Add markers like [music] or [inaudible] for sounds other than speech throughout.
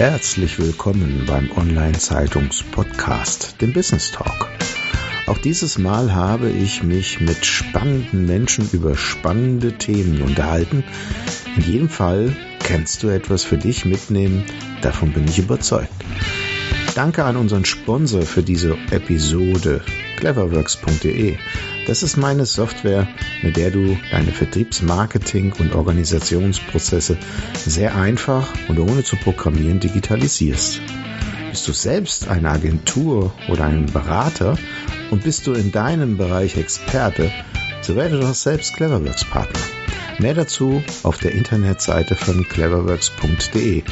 Herzlich willkommen beim Online-Zeitungs-Podcast, dem Business Talk. Auch dieses Mal habe ich mich mit spannenden Menschen über spannende Themen unterhalten. In jedem Fall kannst du etwas für dich mitnehmen, davon bin ich überzeugt. Danke an unseren Sponsor für diese Episode, cleverworks.de. Das ist meine Software, mit der du deine Vertriebsmarketing und Organisationsprozesse sehr einfach und ohne zu programmieren digitalisierst. Bist du selbst eine Agentur oder ein Berater und bist du in deinem Bereich Experte, so werde doch selbst Cleverworks Partner. Mehr dazu auf der Internetseite von cleverworks.de.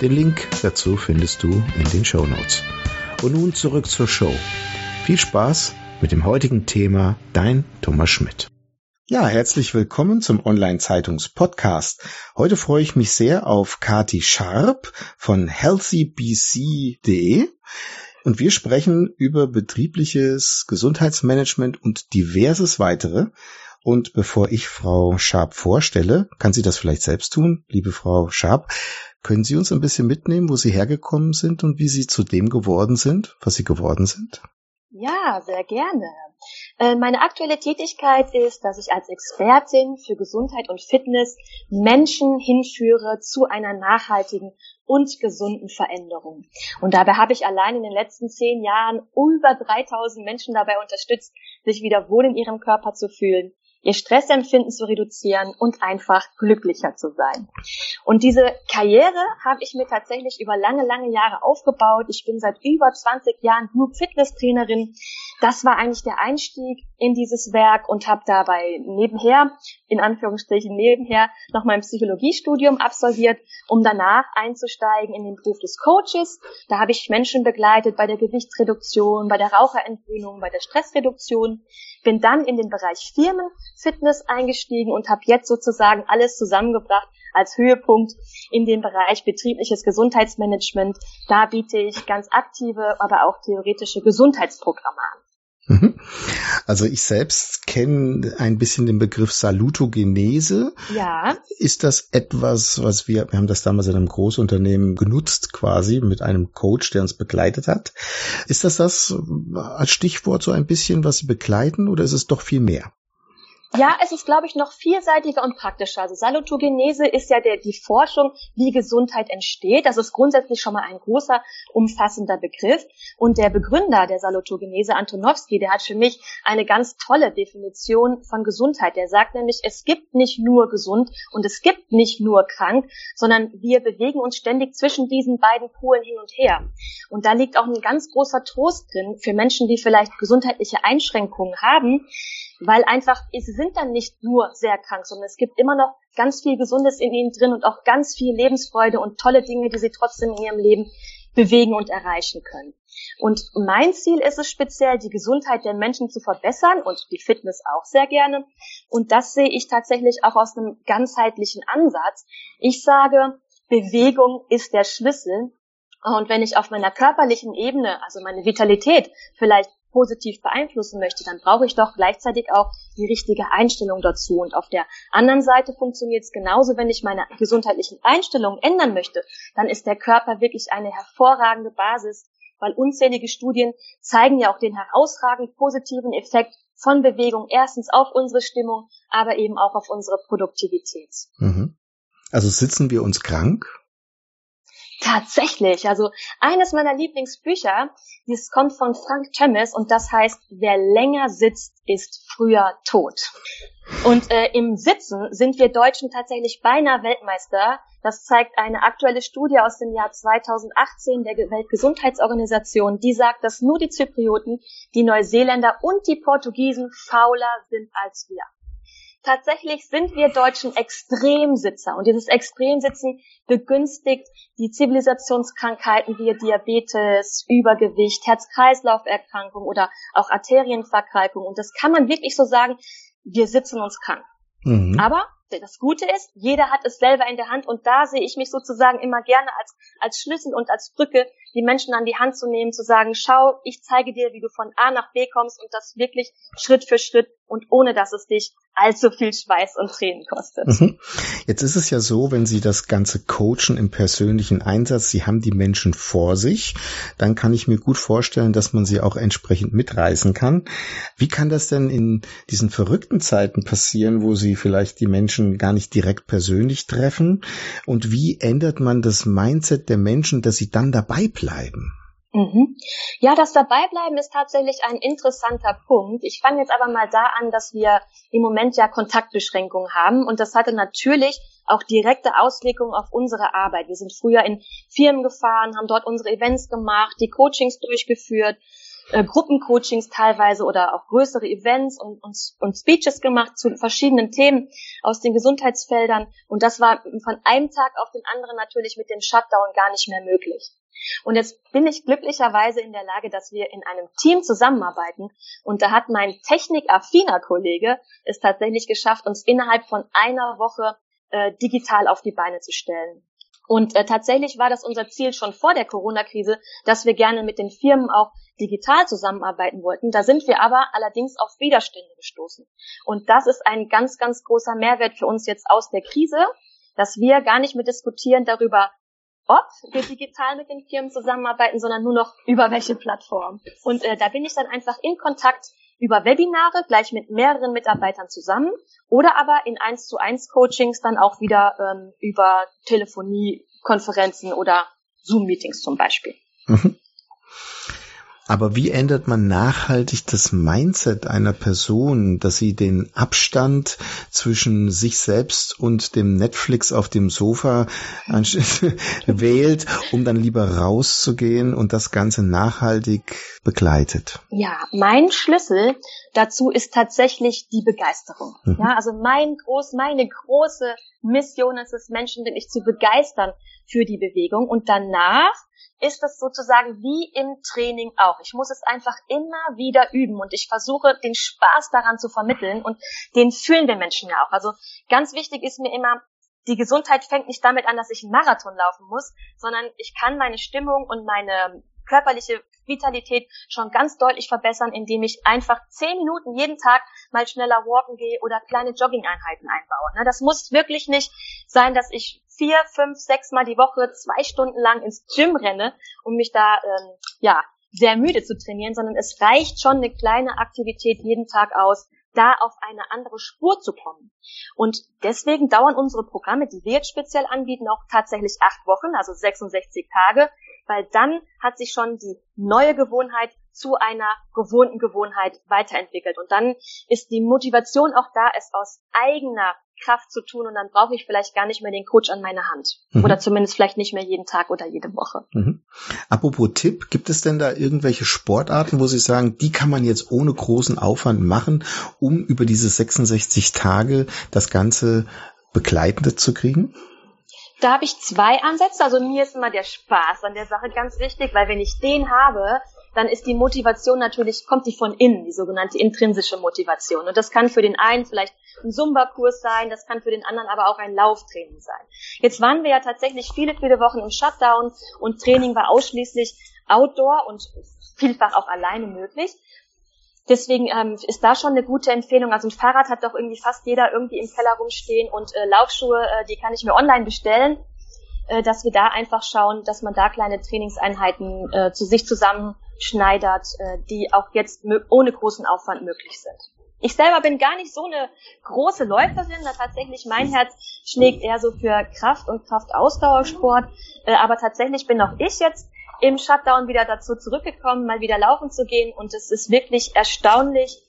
Den Link dazu findest du in den Show Notes. Und nun zurück zur Show. Viel Spaß mit dem heutigen Thema Dein Thomas Schmidt. Ja, herzlich willkommen zum Online-Zeitungs-Podcast. Heute freue ich mich sehr auf Kati Sharp von healthybc.de und wir sprechen über betriebliches Gesundheitsmanagement und diverses weitere. Und bevor ich Frau Sharp vorstelle, kann sie das vielleicht selbst tun, liebe Frau Sharp, können Sie uns ein bisschen mitnehmen, wo Sie hergekommen sind und wie Sie zu dem geworden sind, was Sie geworden sind? Ja, sehr gerne. Äh, meine aktuelle Tätigkeit ist, dass ich als Expertin für Gesundheit und Fitness Menschen hinführe zu einer nachhaltigen und gesunden Veränderung. Und dabei habe ich allein in den letzten zehn Jahren über 3000 Menschen dabei unterstützt, sich wieder wohl in ihrem Körper zu fühlen, ihr Stressempfinden zu reduzieren und einfach glücklicher zu sein. Und diese Karriere habe ich mir tatsächlich über lange, lange Jahre aufgebaut. Ich bin seit über 20 Jahren Group Fitness Trainerin. Das war eigentlich der Einstieg in dieses Werk und habe dabei nebenher, in Anführungsstrichen nebenher, noch mein Psychologiestudium absolviert, um danach einzusteigen in den Beruf des Coaches. Da habe ich Menschen begleitet bei der Gewichtsreduktion, bei der Raucherentwöhnung, bei der Stressreduktion bin dann in den Bereich Firmenfitness eingestiegen und habe jetzt sozusagen alles zusammengebracht als Höhepunkt in den Bereich betriebliches Gesundheitsmanagement. Da biete ich ganz aktive, aber auch theoretische Gesundheitsprogramme an. Mhm. Also ich selbst kenne ein bisschen den Begriff Salutogenese. Ja. Ist das etwas, was wir, wir haben das damals in einem Großunternehmen genutzt quasi mit einem Coach, der uns begleitet hat. Ist das das als Stichwort so ein bisschen, was Sie begleiten oder ist es doch viel mehr? Ja, es ist, glaube ich, noch vielseitiger und praktischer. Also Salutogenese ist ja der, die Forschung, wie Gesundheit entsteht. Das ist grundsätzlich schon mal ein großer, umfassender Begriff. Und der Begründer der Salutogenese, Antonowski, der hat für mich eine ganz tolle Definition von Gesundheit. Der sagt nämlich, es gibt nicht nur gesund und es gibt nicht nur krank, sondern wir bewegen uns ständig zwischen diesen beiden Polen hin und her. Und da liegt auch ein ganz großer Trost drin für Menschen, die vielleicht gesundheitliche Einschränkungen haben, weil einfach, sie sind dann nicht nur sehr krank, sondern es gibt immer noch ganz viel Gesundes in ihnen drin und auch ganz viel Lebensfreude und tolle Dinge, die sie trotzdem in ihrem Leben bewegen und erreichen können. Und mein Ziel ist es speziell, die Gesundheit der Menschen zu verbessern und die Fitness auch sehr gerne. Und das sehe ich tatsächlich auch aus einem ganzheitlichen Ansatz. Ich sage, Bewegung ist der Schlüssel. Und wenn ich auf meiner körperlichen Ebene, also meine Vitalität, vielleicht positiv beeinflussen möchte, dann brauche ich doch gleichzeitig auch die richtige Einstellung dazu. Und auf der anderen Seite funktioniert es genauso, wenn ich meine gesundheitlichen Einstellungen ändern möchte, dann ist der Körper wirklich eine hervorragende Basis, weil unzählige Studien zeigen ja auch den herausragend positiven Effekt von Bewegung erstens auf unsere Stimmung, aber eben auch auf unsere Produktivität. Mhm. Also sitzen wir uns krank? Tatsächlich. Also eines meiner Lieblingsbücher, das kommt von Frank Thomas und das heißt, wer länger sitzt, ist früher tot. Und äh, im Sitzen sind wir Deutschen tatsächlich beinahe Weltmeister. Das zeigt eine aktuelle Studie aus dem Jahr 2018 der Weltgesundheitsorganisation. Die sagt, dass nur die Zyprioten, die Neuseeländer und die Portugiesen fauler sind als wir tatsächlich sind wir Deutschen Extremsitzer und dieses Extremsitzen begünstigt die Zivilisationskrankheiten wie Diabetes, Übergewicht, Herz-Kreislauf-Erkrankung oder auch Arterienverkalkung. Und das kann man wirklich so sagen, wir sitzen uns krank. Mhm. Aber das Gute ist, jeder hat es selber in der Hand und da sehe ich mich sozusagen immer gerne als, als Schlüssel und als Brücke die Menschen an die Hand zu nehmen, zu sagen, schau, ich zeige dir, wie du von A nach B kommst und das wirklich Schritt für Schritt und ohne dass es dich allzu viel Schweiß und Tränen kostet. Mhm. Jetzt ist es ja so, wenn Sie das Ganze coachen im persönlichen Einsatz, Sie haben die Menschen vor sich, dann kann ich mir gut vorstellen, dass man sie auch entsprechend mitreißen kann. Wie kann das denn in diesen verrückten Zeiten passieren, wo Sie vielleicht die Menschen gar nicht direkt persönlich treffen? Und wie ändert man das Mindset der Menschen, dass sie dann dabei bleiben? Mhm. Ja, das Dabeibleiben ist tatsächlich ein interessanter Punkt. Ich fange jetzt aber mal da an, dass wir im Moment ja Kontaktbeschränkungen haben und das hatte natürlich auch direkte Auswirkungen auf unsere Arbeit. Wir sind früher in Firmen gefahren, haben dort unsere Events gemacht, die Coachings durchgeführt, äh, Gruppencoachings teilweise oder auch größere Events und, und, und Speeches gemacht zu verschiedenen Themen aus den Gesundheitsfeldern. Und das war von einem Tag auf den anderen natürlich mit dem Shutdown gar nicht mehr möglich. Und jetzt bin ich glücklicherweise in der Lage, dass wir in einem Team zusammenarbeiten. Und da hat mein technikaffiner Kollege es tatsächlich geschafft, uns innerhalb von einer Woche äh, digital auf die Beine zu stellen. Und äh, tatsächlich war das unser Ziel schon vor der Corona-Krise, dass wir gerne mit den Firmen auch digital zusammenarbeiten wollten. Da sind wir aber allerdings auf Widerstände gestoßen. Und das ist ein ganz, ganz großer Mehrwert für uns jetzt aus der Krise, dass wir gar nicht mehr diskutieren darüber, ob wir digital mit den Firmen zusammenarbeiten, sondern nur noch über welche Plattform. Und äh, da bin ich dann einfach in Kontakt über Webinare, gleich mit mehreren Mitarbeitern zusammen oder aber in 1 zu 1 Coachings dann auch wieder ähm, über Telefonie, Konferenzen oder Zoom-Meetings zum Beispiel. Mhm. Aber wie ändert man nachhaltig das Mindset einer Person, dass sie den Abstand zwischen sich selbst und dem Netflix auf dem Sofa [laughs] wählt, um dann lieber rauszugehen und das Ganze nachhaltig begleitet? Ja, mein Schlüssel dazu ist tatsächlich die Begeisterung. Mhm. Ja, also mein groß, meine große Mission ist es, Menschen wirklich zu begeistern für die Bewegung und danach ist es sozusagen wie im Training auch. Ich muss es einfach immer wieder üben und ich versuche den Spaß daran zu vermitteln und den fühlen wir Menschen ja auch. Also ganz wichtig ist mir immer, die Gesundheit fängt nicht damit an, dass ich einen Marathon laufen muss, sondern ich kann meine Stimmung und meine körperliche Vitalität schon ganz deutlich verbessern, indem ich einfach zehn Minuten jeden Tag mal schneller walken gehe oder kleine Jogging-Einheiten einbaue. Ne, das muss wirklich nicht sein, dass ich vier, fünf, sechs Mal die Woche zwei Stunden lang ins Gym renne, um mich da ähm, ja sehr müde zu trainieren, sondern es reicht schon eine kleine Aktivität jeden Tag aus, da auf eine andere Spur zu kommen. Und deswegen dauern unsere Programme, die wir jetzt speziell anbieten, auch tatsächlich acht Wochen, also 66 Tage, weil dann hat sich schon die neue Gewohnheit zu einer gewohnten Gewohnheit weiterentwickelt. Und dann ist die Motivation auch da, es aus eigener Kraft zu tun und dann brauche ich vielleicht gar nicht mehr den Coach an meiner Hand. Mhm. Oder zumindest vielleicht nicht mehr jeden Tag oder jede Woche. Mhm. Apropos Tipp, gibt es denn da irgendwelche Sportarten, wo Sie sagen, die kann man jetzt ohne großen Aufwand machen, um über diese 66 Tage das Ganze begleitend zu kriegen? Da habe ich zwei Ansätze. Also mir ist immer der Spaß an der Sache ganz wichtig, weil wenn ich den habe, dann ist die Motivation natürlich, kommt die von innen, die sogenannte intrinsische Motivation. Und das kann für den einen vielleicht ein Zumba-Kurs sein, das kann für den anderen aber auch ein Lauftraining sein. Jetzt waren wir ja tatsächlich viele, viele Wochen im Shutdown und Training war ausschließlich Outdoor und vielfach auch alleine möglich. Deswegen ähm, ist da schon eine gute Empfehlung. Also ein Fahrrad hat doch irgendwie fast jeder irgendwie im Keller rumstehen und äh, Laufschuhe, äh, die kann ich mir online bestellen, äh, dass wir da einfach schauen, dass man da kleine Trainingseinheiten äh, zu sich zusammenschneidert, äh, die auch jetzt ohne großen Aufwand möglich sind. Ich selber bin gar nicht so eine große Läuferin, da tatsächlich mein Herz schlägt eher so für Kraft und Kraftausdauersport, äh, aber tatsächlich bin auch ich jetzt im Shutdown wieder dazu zurückgekommen, mal wieder laufen zu gehen. Und es ist wirklich erstaunlich,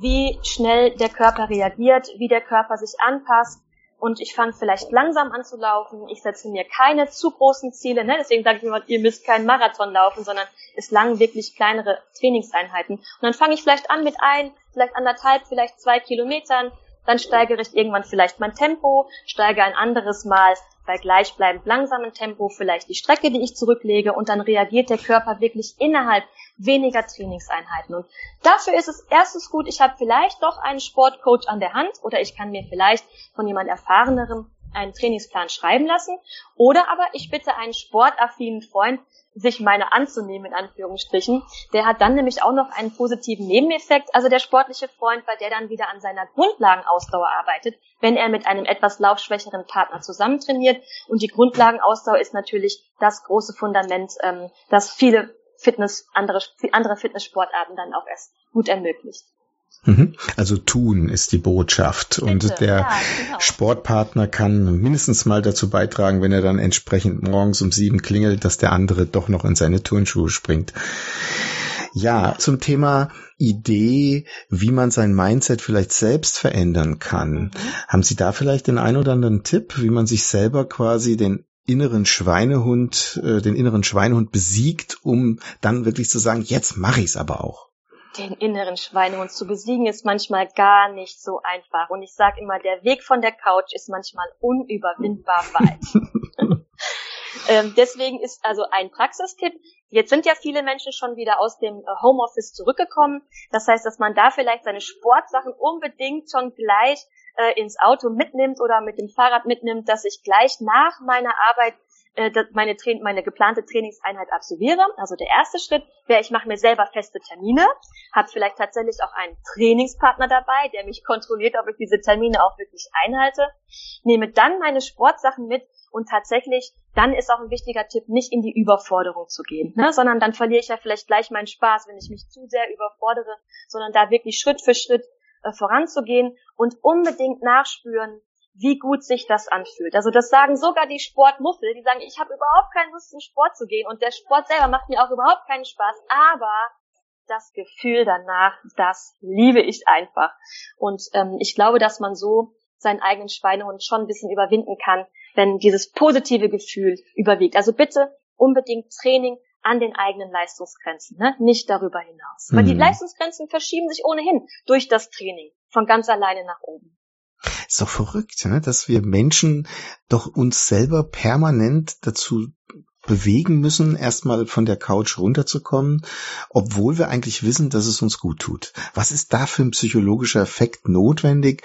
wie schnell der Körper reagiert, wie der Körper sich anpasst. Und ich fange vielleicht langsam an zu laufen. Ich setze mir keine zu großen Ziele. Ne? Deswegen sage ich immer, ihr müsst keinen Marathon laufen, sondern es langen wirklich kleinere Trainingseinheiten. Und dann fange ich vielleicht an mit ein, vielleicht anderthalb, vielleicht zwei Kilometern. Dann steigere ich irgendwann vielleicht mein Tempo, steige ein anderes Mal bei gleichbleibend langsamem Tempo vielleicht die Strecke, die ich zurücklege und dann reagiert der Körper wirklich innerhalb weniger Trainingseinheiten. Und dafür ist es erstens gut, ich habe vielleicht doch einen Sportcoach an der Hand oder ich kann mir vielleicht von jemand Erfahrenerem einen Trainingsplan schreiben lassen. Oder aber ich bitte einen sportaffinen Freund, sich meine anzunehmen, in Anführungsstrichen. Der hat dann nämlich auch noch einen positiven Nebeneffekt, also der sportliche Freund, weil der dann wieder an seiner Grundlagenausdauer arbeitet, wenn er mit einem etwas laufschwächeren Partner zusammen. Und die Grundlagenausdauer ist natürlich das große Fundament, ähm, das viele Fitness, andere, andere Fitnesssportarten dann auch erst gut ermöglicht. Mhm. Also tun ist die Botschaft. Bitte, und der ja, genau. Sportpartner kann mindestens mal dazu beitragen, wenn er dann entsprechend morgens um sieben klingelt, dass der andere doch noch in seine Turnschuhe springt. Ja, zum Thema Idee, wie man sein Mindset vielleicht selbst verändern kann. Mhm. Haben Sie da vielleicht den ein oder anderen Tipp, wie man sich selber quasi den inneren Schweinehund, äh, den inneren Schweinehund besiegt, um dann wirklich zu sagen, jetzt mache ich es aber auch? Den inneren Schweinehund zu besiegen ist manchmal gar nicht so einfach. Und ich sage immer, der Weg von der Couch ist manchmal unüberwindbar weit. [laughs] ähm, deswegen ist also ein Praxistipp. Jetzt sind ja viele Menschen schon wieder aus dem äh, Homeoffice zurückgekommen. Das heißt, dass man da vielleicht seine Sportsachen unbedingt schon gleich äh, ins Auto mitnimmt oder mit dem Fahrrad mitnimmt, dass ich gleich nach meiner Arbeit äh, meine, Tra meine geplante Trainingseinheit absolviere. Also der erste Schritt wäre, ich mache mir selber feste Termine, habe vielleicht tatsächlich auch einen Trainingspartner dabei, der mich kontrolliert, ob ich diese Termine auch wirklich einhalte, nehme dann meine Sportsachen mit und tatsächlich, dann ist auch ein wichtiger Tipp, nicht in die Überforderung zu gehen, ne? sondern dann verliere ich ja vielleicht gleich meinen Spaß, wenn ich mich zu sehr überfordere, sondern da wirklich Schritt für Schritt äh, voranzugehen und unbedingt nachspüren, wie gut sich das anfühlt. Also das sagen sogar die Sportmuffel, die sagen, ich habe überhaupt keine Lust, zum Sport zu gehen und der Sport selber macht mir auch überhaupt keinen Spaß, aber das Gefühl danach, das liebe ich einfach. Und ähm, ich glaube, dass man so seinen eigenen Schweinehund schon ein bisschen überwinden kann, wenn dieses positive Gefühl überwiegt. Also bitte unbedingt Training an den eigenen Leistungsgrenzen, ne? nicht darüber hinaus. Mhm. Weil die mhm. Leistungsgrenzen verschieben sich ohnehin durch das Training von ganz alleine nach oben. Ist doch verrückt, ne? dass wir Menschen doch uns selber permanent dazu bewegen müssen, erstmal von der Couch runterzukommen, obwohl wir eigentlich wissen, dass es uns gut tut. Was ist da für ein psychologischer Effekt notwendig,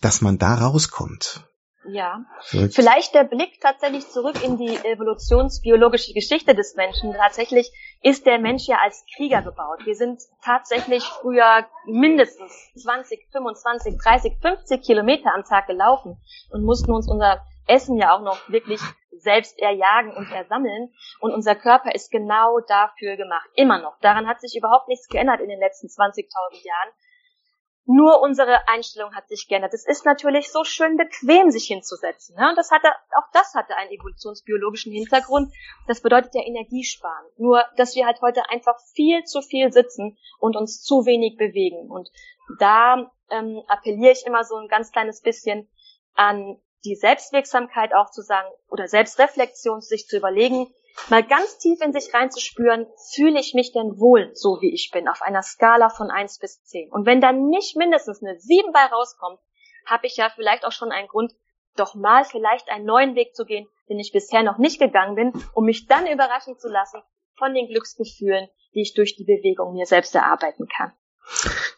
dass man da rauskommt? Ja, vielleicht der Blick tatsächlich zurück in die evolutionsbiologische Geschichte des Menschen. Tatsächlich ist der Mensch ja als Krieger gebaut. Wir sind tatsächlich früher mindestens 20, 25, 30, 50 Kilometer am Tag gelaufen und mussten uns unser Essen ja auch noch wirklich selbst erjagen und ersammeln. Und unser Körper ist genau dafür gemacht. Immer noch. Daran hat sich überhaupt nichts geändert in den letzten 20.000 Jahren. Nur unsere Einstellung hat sich geändert. Es ist natürlich so schön bequem, sich hinzusetzen. Ne? Das hatte, auch das hatte einen evolutionsbiologischen Hintergrund. Das bedeutet ja Energiesparen. Nur, dass wir halt heute einfach viel zu viel sitzen und uns zu wenig bewegen. Und da ähm, appelliere ich immer so ein ganz kleines bisschen an die Selbstwirksamkeit auch zu sagen oder Selbstreflexion, sich zu überlegen, mal ganz tief in sich reinzuspüren, fühle ich mich denn wohl so, wie ich bin, auf einer Skala von eins bis zehn. Und wenn dann nicht mindestens eine sieben bei rauskommt, habe ich ja vielleicht auch schon einen Grund, doch mal vielleicht einen neuen Weg zu gehen, den ich bisher noch nicht gegangen bin, um mich dann überraschen zu lassen von den Glücksgefühlen, die ich durch die Bewegung mir selbst erarbeiten kann.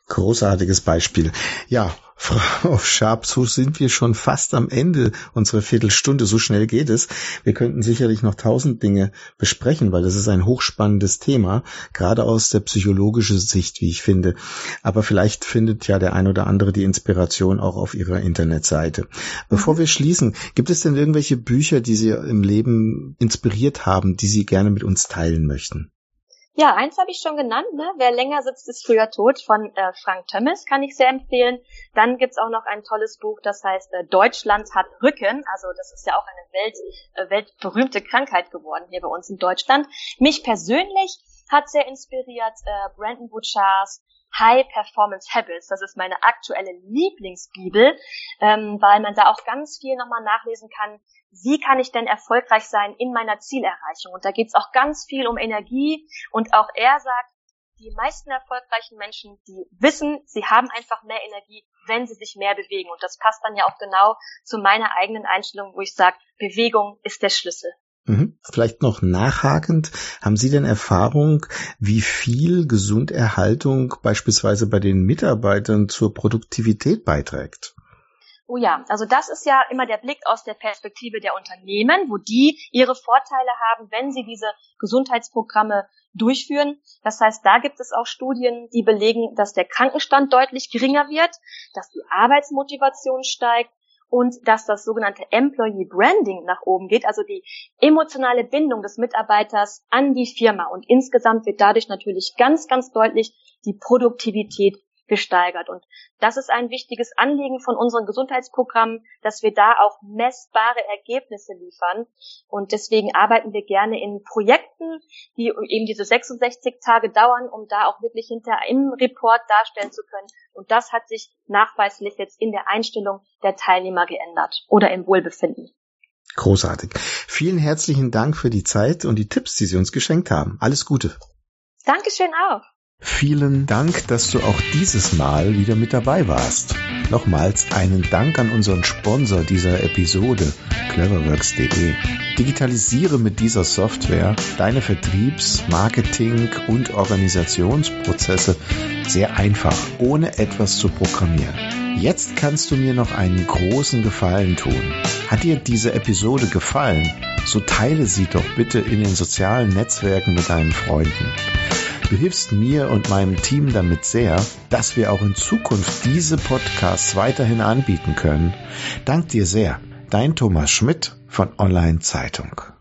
Großartiges Beispiel. Ja, [laughs] Frau Schaab, so sind wir schon fast am Ende unserer Viertelstunde. So schnell geht es. Wir könnten sicherlich noch tausend Dinge besprechen, weil das ist ein hochspannendes Thema, gerade aus der psychologischen Sicht, wie ich finde. Aber vielleicht findet ja der ein oder andere die Inspiration auch auf Ihrer Internetseite. Bevor mhm. wir schließen, gibt es denn irgendwelche Bücher, die Sie im Leben inspiriert haben, die Sie gerne mit uns teilen möchten? Ja, eins habe ich schon genannt, ne? Wer länger sitzt, ist früher tot von äh, Frank Thomas, kann ich sehr empfehlen. Dann gibt's auch noch ein tolles Buch, das heißt äh, Deutschland hat Rücken. Also das ist ja auch eine Welt, äh, weltberühmte Krankheit geworden hier bei uns in Deutschland. Mich persönlich hat sehr inspiriert äh, Brandon Bouchards High Performance Habits. Das ist meine aktuelle Lieblingsbibel, ähm, weil man da auch ganz viel nochmal nachlesen kann, wie kann ich denn erfolgreich sein in meiner Zielerreichung? Und da geht es auch ganz viel um Energie. Und auch er sagt, die meisten erfolgreichen Menschen, die wissen, sie haben einfach mehr Energie, wenn sie sich mehr bewegen. Und das passt dann ja auch genau zu meiner eigenen Einstellung, wo ich sage, Bewegung ist der Schlüssel. Mhm. Vielleicht noch nachhakend, haben Sie denn Erfahrung, wie viel Gesunderhaltung beispielsweise bei den Mitarbeitern zur Produktivität beiträgt? Oh ja, also das ist ja immer der Blick aus der Perspektive der Unternehmen, wo die ihre Vorteile haben, wenn sie diese Gesundheitsprogramme durchführen. Das heißt, da gibt es auch Studien, die belegen, dass der Krankenstand deutlich geringer wird, dass die Arbeitsmotivation steigt und dass das sogenannte Employee Branding nach oben geht, also die emotionale Bindung des Mitarbeiters an die Firma. Und insgesamt wird dadurch natürlich ganz, ganz deutlich die Produktivität gesteigert. Und das ist ein wichtiges Anliegen von unseren Gesundheitsprogrammen, dass wir da auch messbare Ergebnisse liefern. Und deswegen arbeiten wir gerne in Projekten, die eben diese 66 Tage dauern, um da auch wirklich hinter im Report darstellen zu können. Und das hat sich nachweislich jetzt in der Einstellung der Teilnehmer geändert oder im Wohlbefinden. Großartig. Vielen herzlichen Dank für die Zeit und die Tipps, die Sie uns geschenkt haben. Alles Gute. Dankeschön auch. Vielen Dank, dass du auch dieses Mal wieder mit dabei warst. Nochmals einen Dank an unseren Sponsor dieser Episode, cleverworks.de. Digitalisiere mit dieser Software deine Vertriebs-, Marketing- und Organisationsprozesse sehr einfach, ohne etwas zu programmieren. Jetzt kannst du mir noch einen großen Gefallen tun. Hat dir diese Episode gefallen? So teile sie doch bitte in den sozialen Netzwerken mit deinen Freunden. Du hilfst mir und meinem Team damit sehr, dass wir auch in Zukunft diese Podcasts weiterhin anbieten können. Dank dir sehr. Dein Thomas Schmidt von Online Zeitung.